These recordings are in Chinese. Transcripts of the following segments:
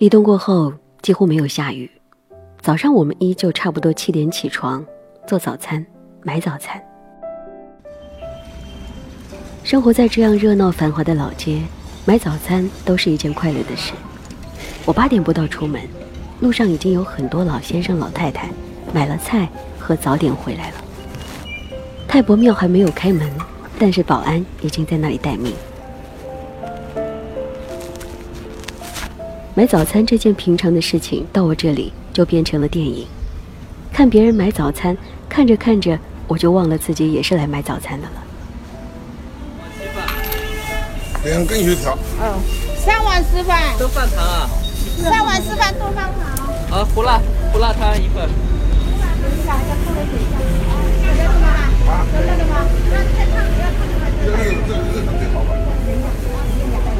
立冬过后几乎没有下雨，早上我们依旧差不多七点起床，做早餐，买早餐。生活在这样热闹繁华的老街，买早餐都是一件快乐的事。我八点不到出门，路上已经有很多老先生老太太买了菜和早点回来了。太伯庙还没有开门，但是保安已经在那里待命。买早餐这件平常的事情，到我这里就变成了电影。看别人买早餐，看着看着，我就忘了自己也是来买早餐的了。两根油条。哦，三碗稀饭。都放糖啊？三碗稀饭都放糖。啊，胡辣胡辣汤一份。等一下，再泡点水一下。有热的吗？有热的吗？那太烫，不要烫的吗？热热热热的最好吧。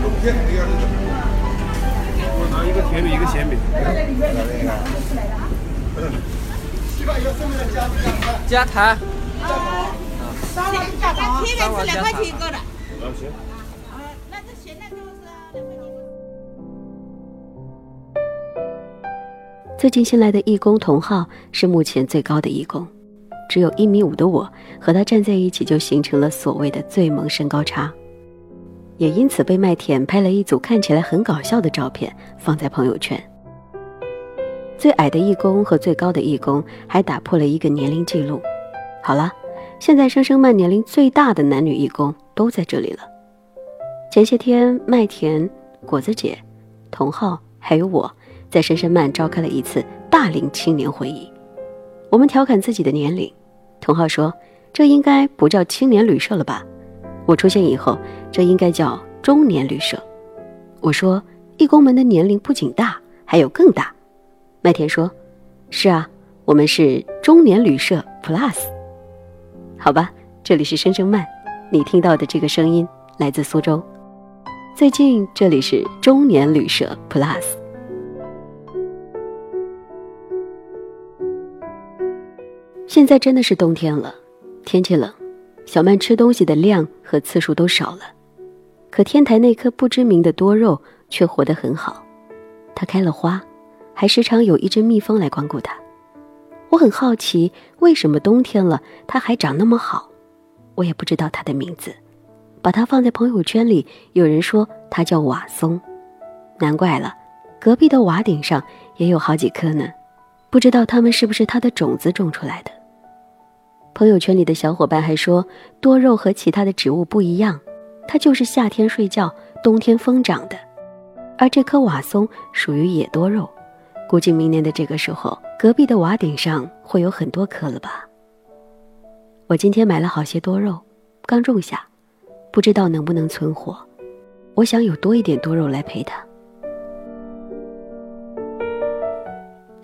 冬天那个热的。甜饼，一个咸饼。加糖。三碗加糖。铁面是两块钱一个的。啊行。那这咸的就是两块钱。最近新来的义工童浩是目前最高的义工，只有一米五的我和他站在一起，就形成了所谓的最萌身高差。也因此被麦田拍了一组看起来很搞笑的照片放在朋友圈。最矮的义工和最高的义工还打破了一个年龄记录。好了，现在生生曼年龄最大的男女义工都在这里了。前些天，麦田、果子姐、童浩还有我在深深曼召开了一次大龄青年会议。我们调侃自己的年龄，童浩说：“这应该不叫青年旅社了吧？”我出现以后，这应该叫中年旅社。我说，义工们的年龄不仅大，还有更大。麦田说：“是啊，我们是中年旅社 Plus。”好吧，这里是声声慢，你听到的这个声音来自苏州。最近这里是中年旅社 Plus。现在真的是冬天了，天气冷。小曼吃东西的量和次数都少了，可天台那棵不知名的多肉却活得很好，它开了花，还时常有一只蜜蜂来光顾它。我很好奇，为什么冬天了它还长那么好？我也不知道它的名字，把它放在朋友圈里，有人说它叫瓦松，难怪了，隔壁的瓦顶上也有好几棵呢，不知道它们是不是它的种子种出来的。朋友圈里的小伙伴还说，多肉和其他的植物不一样，它就是夏天睡觉，冬天疯长的。而这棵瓦松属于野多肉，估计明年的这个时候，隔壁的瓦顶上会有很多棵了吧。我今天买了好些多肉，刚种下，不知道能不能存活。我想有多一点多肉来陪它。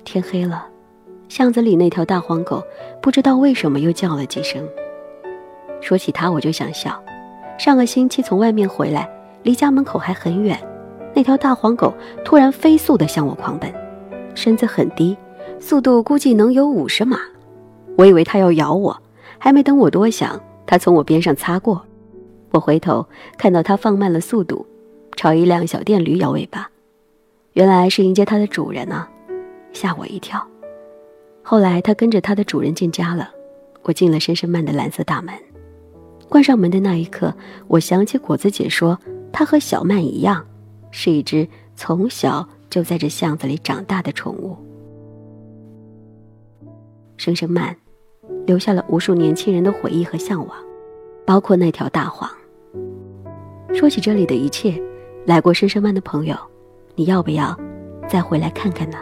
天黑了。巷子里那条大黄狗，不知道为什么又叫了几声。说起它，我就想笑。上个星期从外面回来，离家门口还很远，那条大黄狗突然飞速地向我狂奔，身子很低，速度估计能有五十码。我以为它要咬我，还没等我多想，它从我边上擦过。我回头看到它放慢了速度，朝一辆小电驴摇尾巴，原来是迎接它的主人呢，吓我一跳。后来，它跟着它的主人进家了。我进了深深曼的蓝色大门，关上门的那一刻，我想起果子姐说，它和小曼一样，是一只从小就在这巷子里长大的宠物。深深曼留下了无数年轻人的回忆和向往，包括那条大黄。说起这里的一切，来过深深曼的朋友，你要不要再回来看看呢？